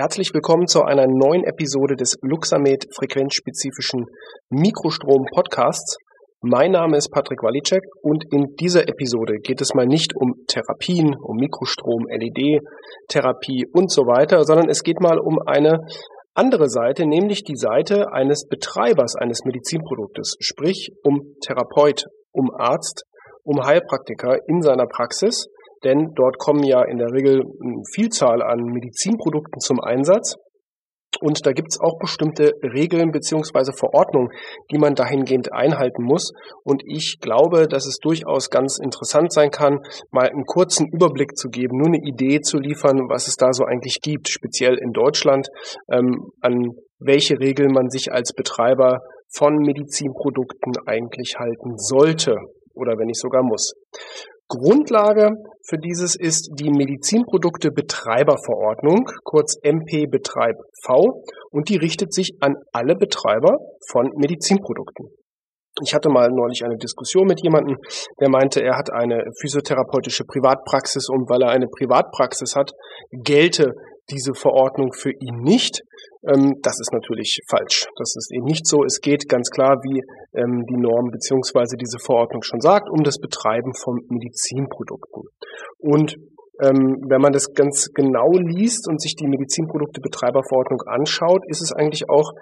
Herzlich willkommen zu einer neuen Episode des Luxamed frequenzspezifischen Mikrostrom Podcasts. Mein Name ist Patrick Walicek und in dieser Episode geht es mal nicht um Therapien, um Mikrostrom, LED-Therapie und so weiter, sondern es geht mal um eine andere Seite, nämlich die Seite eines Betreibers eines Medizinproduktes, sprich um Therapeut, um Arzt, um Heilpraktiker in seiner Praxis denn dort kommen ja in der Regel eine Vielzahl an Medizinprodukten zum Einsatz. Und da gibt es auch bestimmte Regeln beziehungsweise Verordnungen, die man dahingehend einhalten muss. Und ich glaube, dass es durchaus ganz interessant sein kann, mal einen kurzen Überblick zu geben, nur eine Idee zu liefern, was es da so eigentlich gibt, speziell in Deutschland, ähm, an welche Regeln man sich als Betreiber von Medizinprodukten eigentlich halten sollte oder wenn nicht sogar muss. Grundlage für dieses ist die Medizinprodukte Betreiberverordnung, kurz MP Betreib V, und die richtet sich an alle Betreiber von Medizinprodukten. Ich hatte mal neulich eine Diskussion mit jemandem, der meinte, er hat eine physiotherapeutische Privatpraxis und weil er eine Privatpraxis hat, gelte diese Verordnung für ihn nicht. Ähm, das ist natürlich falsch. Das ist eben nicht so. Es geht ganz klar, wie ähm, die Norm beziehungsweise diese Verordnung schon sagt, um das Betreiben von Medizinprodukten. Und ähm, wenn man das ganz genau liest und sich die Medizinproduktebetreiberverordnung anschaut, ist es eigentlich auch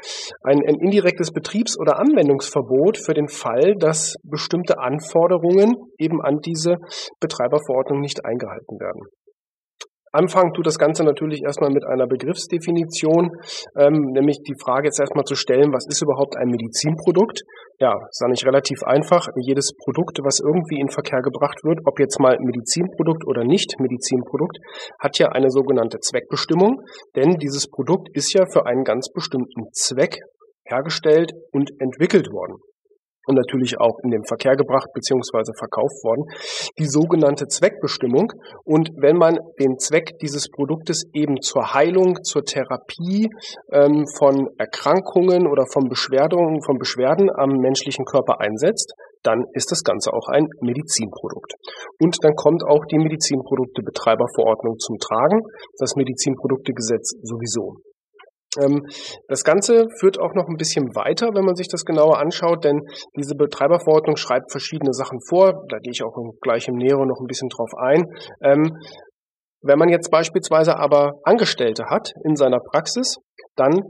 ein, ein indirektes Betriebs- oder Anwendungsverbot für den Fall, dass bestimmte Anforderungen eben an diese Betreiberverordnung nicht eingehalten werden. Anfangen tut das Ganze natürlich erstmal mit einer Begriffsdefinition, ähm, nämlich die Frage jetzt erstmal zu stellen, was ist überhaupt ein Medizinprodukt? Ja, ist eigentlich relativ einfach. Jedes Produkt, was irgendwie in Verkehr gebracht wird, ob jetzt mal Medizinprodukt oder nicht Medizinprodukt, hat ja eine sogenannte Zweckbestimmung, denn dieses Produkt ist ja für einen ganz bestimmten Zweck hergestellt und entwickelt worden und natürlich auch in den Verkehr gebracht bzw. verkauft worden, die sogenannte Zweckbestimmung. Und wenn man den Zweck dieses Produktes eben zur Heilung, zur Therapie ähm, von Erkrankungen oder von Beschwerden, von Beschwerden am menschlichen Körper einsetzt, dann ist das Ganze auch ein Medizinprodukt. Und dann kommt auch die Medizinproduktebetreiberverordnung zum Tragen, das Medizinproduktegesetz sowieso. Ähm, das Ganze führt auch noch ein bisschen weiter, wenn man sich das genauer anschaut, denn diese Betreiberverordnung schreibt verschiedene Sachen vor. Da gehe ich auch gleich im Näheren noch ein bisschen drauf ein. Ähm, wenn man jetzt beispielsweise aber Angestellte hat in seiner Praxis, dann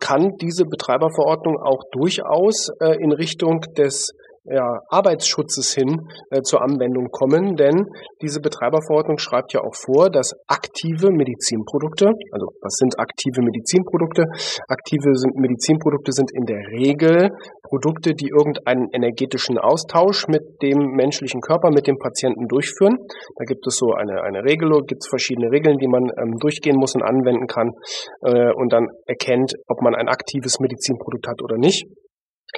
kann diese Betreiberverordnung auch durchaus äh, in Richtung des ja, Arbeitsschutzes hin äh, zur Anwendung kommen, denn diese Betreiberverordnung schreibt ja auch vor, dass aktive Medizinprodukte, also was sind aktive Medizinprodukte? Aktive sind, Medizinprodukte sind in der Regel Produkte, die irgendeinen energetischen Austausch mit dem menschlichen Körper, mit dem Patienten durchführen. Da gibt es so eine, eine Regelung, gibt es verschiedene Regeln, die man ähm, durchgehen muss und anwenden kann äh, und dann erkennt, ob man ein aktives Medizinprodukt hat oder nicht.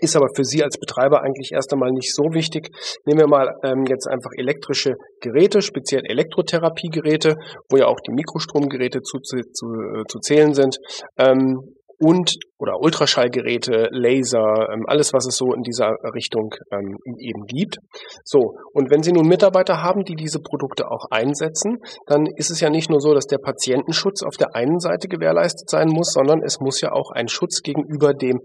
Ist aber für Sie als Betreiber eigentlich erst einmal nicht so wichtig. Nehmen wir mal ähm, jetzt einfach elektrische Geräte, speziell Elektrotherapiegeräte, wo ja auch die Mikrostromgeräte zu, zu, äh, zu zählen sind. Ähm, und oder Ultraschallgeräte, Laser, ähm, alles, was es so in dieser Richtung ähm, eben gibt. So, und wenn Sie nun Mitarbeiter haben, die diese Produkte auch einsetzen, dann ist es ja nicht nur so, dass der Patientenschutz auf der einen Seite gewährleistet sein muss, sondern es muss ja auch ein Schutz gegenüber dem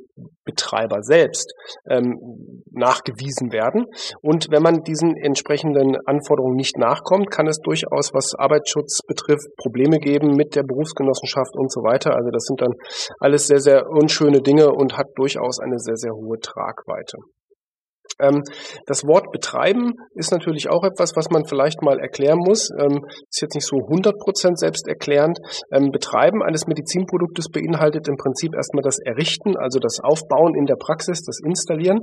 Betreiber selbst ähm, nachgewiesen werden. Und wenn man diesen entsprechenden Anforderungen nicht nachkommt, kann es durchaus, was Arbeitsschutz betrifft, Probleme geben mit der Berufsgenossenschaft und so weiter. Also das sind dann alles sehr, sehr unschöne Dinge und hat durchaus eine sehr, sehr hohe Tragweite. Ähm, das Wort betreiben ist natürlich auch etwas, was man vielleicht mal erklären muss. Ähm, ist jetzt nicht so 100% selbsterklärend. Ähm, betreiben eines Medizinproduktes beinhaltet im Prinzip erstmal das Errichten, also das Aufbauen in der Praxis, das Installieren,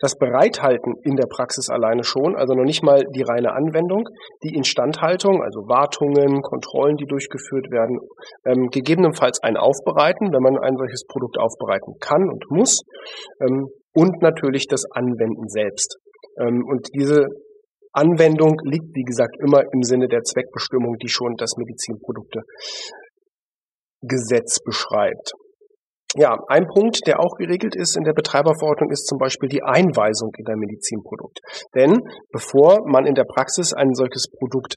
das Bereithalten in der Praxis alleine schon, also noch nicht mal die reine Anwendung, die Instandhaltung, also Wartungen, Kontrollen, die durchgeführt werden, ähm, gegebenenfalls ein Aufbereiten, wenn man ein solches Produkt aufbereiten kann und muss, ähm, und natürlich das Anwenden selbst. Ähm, und diese Anwendung liegt, wie gesagt, immer im Sinne der Zweckbestimmung, die schon das Medizinproduktegesetz beschreibt. Ja, ein Punkt, der auch geregelt ist in der Betreiberverordnung, ist zum Beispiel die Einweisung in ein Medizinprodukt. Denn bevor man in der Praxis ein solches Produkt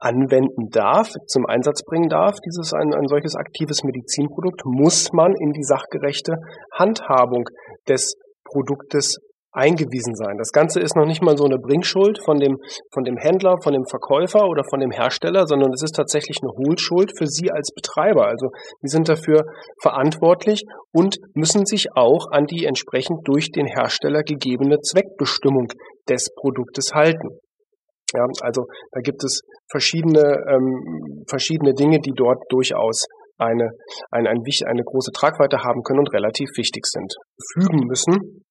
anwenden darf, zum Einsatz bringen darf, dieses ein, ein solches aktives Medizinprodukt, muss man in die sachgerechte Handhabung des Produktes eingewiesen sein. Das Ganze ist noch nicht mal so eine Bringschuld von dem, von dem Händler, von dem Verkäufer oder von dem Hersteller, sondern es ist tatsächlich eine Hohlschuld für Sie als Betreiber. Also die sind dafür verantwortlich und müssen sich auch an die entsprechend durch den Hersteller gegebene Zweckbestimmung des Produktes halten. Ja, also da gibt es verschiedene, ähm, verschiedene Dinge, die dort durchaus eine, eine, eine, eine große Tragweite haben können und relativ wichtig sind. Fügen müssen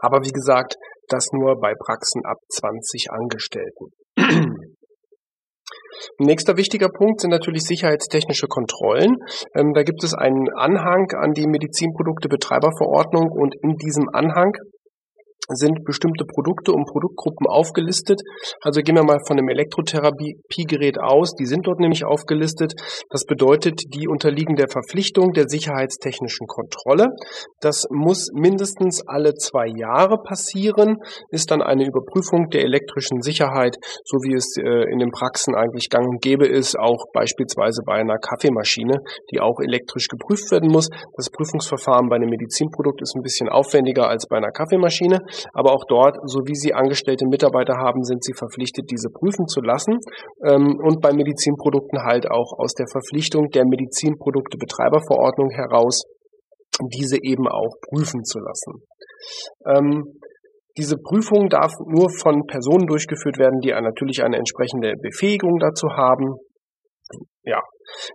aber wie gesagt, das nur bei Praxen ab 20 Angestellten. Nächster wichtiger Punkt sind natürlich sicherheitstechnische Kontrollen. Ähm, da gibt es einen Anhang an die Medizinprodukte-Betreiberverordnung und in diesem Anhang sind bestimmte Produkte und Produktgruppen aufgelistet. Also gehen wir mal von einem Elektrotherapiegerät aus. Die sind dort nämlich aufgelistet. Das bedeutet, die unterliegen der Verpflichtung der sicherheitstechnischen Kontrolle. Das muss mindestens alle zwei Jahre passieren, ist dann eine Überprüfung der elektrischen Sicherheit, so wie es äh, in den Praxen eigentlich gang und gäbe ist, auch beispielsweise bei einer Kaffeemaschine, die auch elektrisch geprüft werden muss. Das Prüfungsverfahren bei einem Medizinprodukt ist ein bisschen aufwendiger als bei einer Kaffeemaschine. Aber auch dort, so wie Sie angestellte Mitarbeiter haben, sind Sie verpflichtet, diese prüfen zu lassen. Ähm, und bei Medizinprodukten halt auch aus der Verpflichtung der Medizinprodukte-Betreiberverordnung heraus, diese eben auch prüfen zu lassen. Ähm, diese Prüfung darf nur von Personen durchgeführt werden, die natürlich eine entsprechende Befähigung dazu haben. Ja,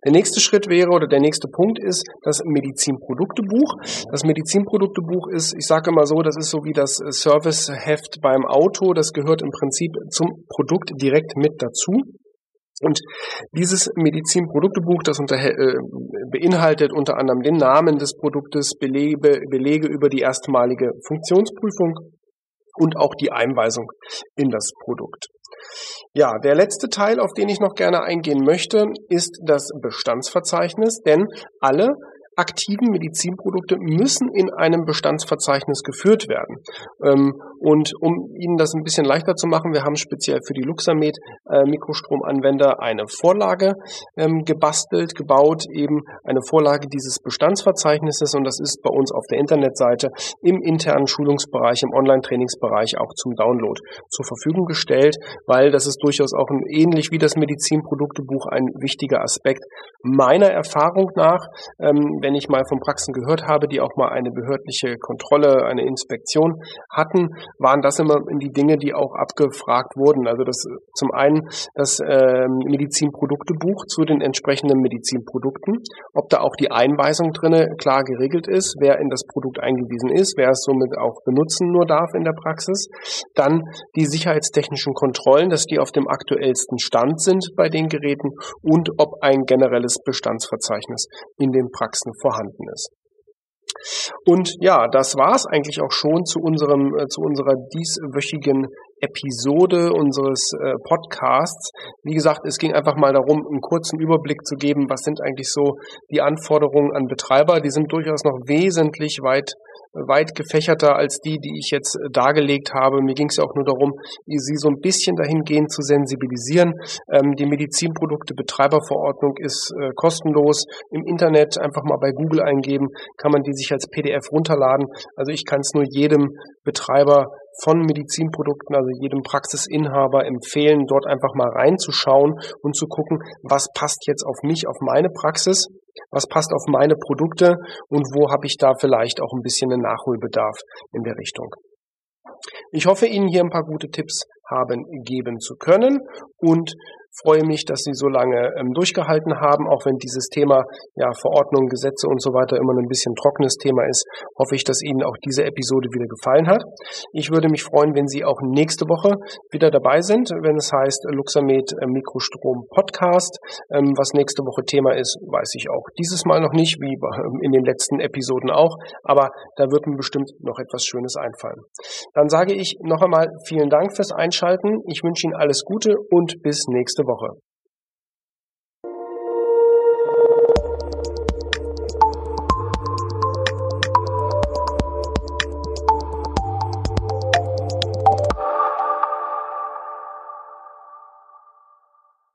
der nächste Schritt wäre oder der nächste Punkt ist das Medizinproduktebuch. Das Medizinproduktebuch ist, ich sage immer so, das ist so wie das Serviceheft beim Auto. Das gehört im Prinzip zum Produkt direkt mit dazu. Und dieses Medizinproduktebuch, das unter, äh, beinhaltet unter anderem den Namen des Produktes, Belege, Belege über die erstmalige Funktionsprüfung und auch die Einweisung in das Produkt. Ja, der letzte Teil, auf den ich noch gerne eingehen möchte, ist das Bestandsverzeichnis, denn alle aktiven Medizinprodukte müssen in einem Bestandsverzeichnis geführt werden. Ähm, und um Ihnen das ein bisschen leichter zu machen, wir haben speziell für die Luxamed äh, Mikrostromanwender eine Vorlage ähm, gebastelt, gebaut, eben eine Vorlage dieses Bestandsverzeichnisses und das ist bei uns auf der Internetseite im internen Schulungsbereich, im Online-Trainingsbereich auch zum Download zur Verfügung gestellt, weil das ist durchaus auch ein, ähnlich wie das Medizinproduktebuch ein wichtiger Aspekt meiner Erfahrung nach, ähm, wenn ich mal von Praxen gehört habe, die auch mal eine behördliche Kontrolle, eine Inspektion hatten, waren das immer die Dinge, die auch abgefragt wurden. Also das zum einen das äh, Medizinproduktebuch zu den entsprechenden Medizinprodukten, ob da auch die Einweisung drinne klar geregelt ist, wer in das Produkt eingewiesen ist, wer es somit auch benutzen nur darf in der Praxis. Dann die sicherheitstechnischen Kontrollen, dass die auf dem aktuellsten Stand sind bei den Geräten und ob ein generelles Bestandsverzeichnis in den Praxen vorhanden ist. Und ja, das war's eigentlich auch schon zu unserem, äh, zu unserer dieswöchigen Episode unseres äh, Podcasts. Wie gesagt, es ging einfach mal darum, einen kurzen Überblick zu geben, was sind eigentlich so die Anforderungen an Betreiber. Die sind durchaus noch wesentlich weit weit gefächerter als die, die ich jetzt äh, dargelegt habe. Mir ging es ja auch nur darum, sie so ein bisschen dahingehend zu sensibilisieren. Ähm, die Medizinprodukte-Betreiberverordnung ist äh, kostenlos. Im Internet einfach mal bei Google eingeben, kann man die sich als PDF runterladen. Also ich kann es nur jedem Betreiber von Medizinprodukten, also jedem Praxisinhaber empfehlen, dort einfach mal reinzuschauen und zu gucken, was passt jetzt auf mich, auf meine Praxis was passt auf meine Produkte und wo habe ich da vielleicht auch ein bisschen einen Nachholbedarf in der Richtung. Ich hoffe, Ihnen hier ein paar gute Tipps haben geben zu können und freue mich, dass Sie so lange ähm, durchgehalten haben, auch wenn dieses Thema ja Verordnungen, Gesetze und so weiter immer ein bisschen trockenes Thema ist. Hoffe ich, dass Ihnen auch diese Episode wieder gefallen hat. Ich würde mich freuen, wenn Sie auch nächste Woche wieder dabei sind, wenn es heißt Luxamed äh, Mikrostrom Podcast. Ähm, was nächste Woche Thema ist, weiß ich auch dieses Mal noch nicht, wie ähm, in den letzten Episoden auch, aber da wird mir bestimmt noch etwas Schönes einfallen. Dann sage ich noch einmal vielen Dank fürs Einschalten. Ich wünsche Ihnen alles Gute und bis nächste Woche.